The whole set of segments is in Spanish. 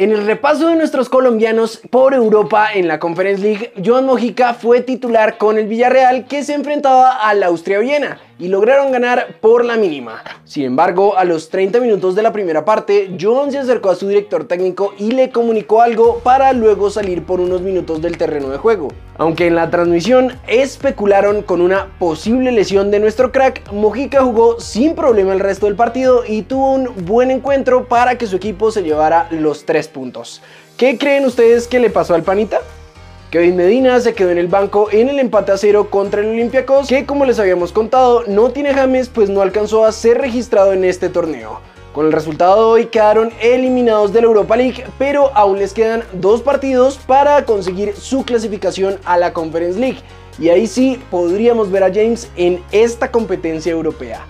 En el repaso de nuestros colombianos por Europa en la Conference League, Joan Mojica fue titular con el Villarreal que se enfrentaba al Austria Viena y lograron ganar por la mínima. Sin embargo, a los 30 minutos de la primera parte, Joan se acercó a su director técnico y le comunicó algo para luego salir por unos minutos del terreno de juego. Aunque en la transmisión especularon con una posible lesión de nuestro crack, Mojica jugó sin problema el resto del partido y tuvo un buen encuentro para que su equipo se llevara los tres puntos. ¿Qué creen ustedes que le pasó al panita? Kevin Medina se quedó en el banco en el empate a cero contra el Olympiacos, que como les habíamos contado, no tiene James pues no alcanzó a ser registrado en este torneo. Con el resultado de hoy quedaron eliminados de la Europa League, pero aún les quedan dos partidos para conseguir su clasificación a la Conference League. Y ahí sí podríamos ver a James en esta competencia europea.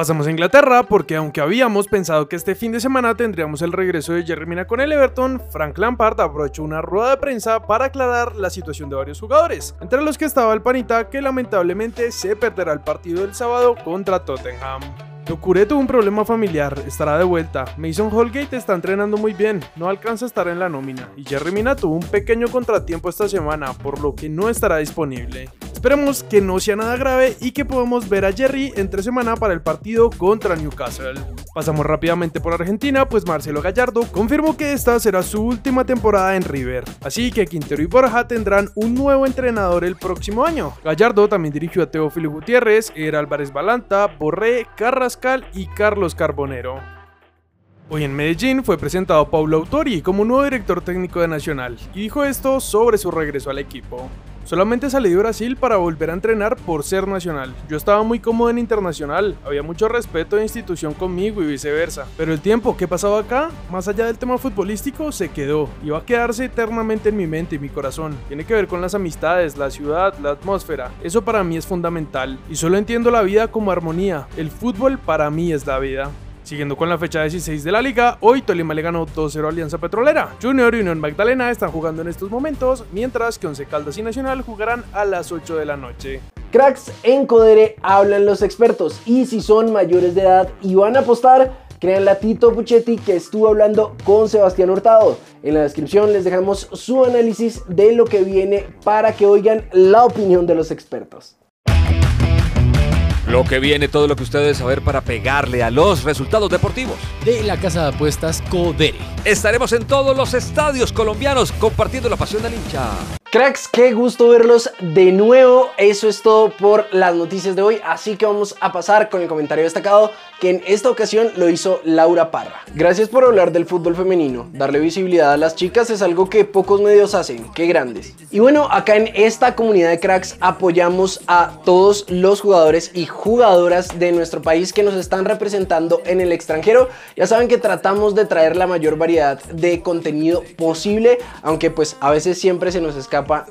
Pasamos a Inglaterra porque aunque habíamos pensado que este fin de semana tendríamos el regreso de Jerry Mina con el Everton, Frank Lampard aprovechó una rueda de prensa para aclarar la situación de varios jugadores, entre los que estaba el panita que lamentablemente se perderá el partido del sábado contra Tottenham. Dokure tuvo un problema familiar, estará de vuelta. Mason Holgate está entrenando muy bien, no alcanza a estar en la nómina. Y Jerry Mina tuvo un pequeño contratiempo esta semana, por lo que no estará disponible. Esperemos que no sea nada grave y que podamos ver a Jerry entre semana para el partido contra Newcastle. Pasamos rápidamente por Argentina, pues Marcelo Gallardo confirmó que esta será su última temporada en River. Así que Quintero y Borja tendrán un nuevo entrenador el próximo año. Gallardo también dirigió a Teófilo Gutiérrez, Era Álvarez Balanta, Borré, Carrascal y Carlos Carbonero. Hoy en Medellín fue presentado Paulo Autori como nuevo director técnico de Nacional y dijo esto sobre su regreso al equipo. Solamente salí de Brasil para volver a entrenar por ser nacional. Yo estaba muy cómodo en internacional, había mucho respeto de institución conmigo y viceversa. Pero el tiempo que he pasado acá, más allá del tema futbolístico, se quedó y va a quedarse eternamente en mi mente y mi corazón. Tiene que ver con las amistades, la ciudad, la atmósfera. Eso para mí es fundamental. Y solo entiendo la vida como armonía. El fútbol para mí es la vida. Siguiendo con la fecha 16 de la liga, hoy Tolima le ganó 2-0 a Alianza Petrolera. Junior y Unión Magdalena están jugando en estos momentos, mientras que Once Caldas y Nacional jugarán a las 8 de la noche. Cracks en Codere hablan los expertos y si son mayores de edad y van a apostar, crean a Tito Puchetti que estuvo hablando con Sebastián Hurtado. En la descripción les dejamos su análisis de lo que viene para que oigan la opinión de los expertos. Lo que viene, todo lo que usted debe saber para pegarle a los resultados deportivos. De la casa de apuestas Codere. Estaremos en todos los estadios colombianos compartiendo la pasión del hincha. Cracks, qué gusto verlos de nuevo. Eso es todo por las noticias de hoy. Así que vamos a pasar con el comentario destacado que en esta ocasión lo hizo Laura Parra. Gracias por hablar del fútbol femenino. Darle visibilidad a las chicas es algo que pocos medios hacen. Qué grandes. Y bueno, acá en esta comunidad de cracks apoyamos a todos los jugadores y jugadoras de nuestro país que nos están representando en el extranjero. Ya saben que tratamos de traer la mayor variedad de contenido posible, aunque pues a veces siempre se nos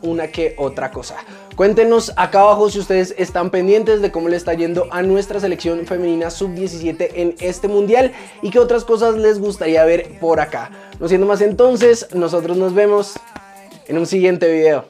una que otra cosa. Cuéntenos acá abajo si ustedes están pendientes de cómo le está yendo a nuestra selección femenina sub-17 en este mundial y qué otras cosas les gustaría ver por acá. No siendo más entonces, nosotros nos vemos en un siguiente video.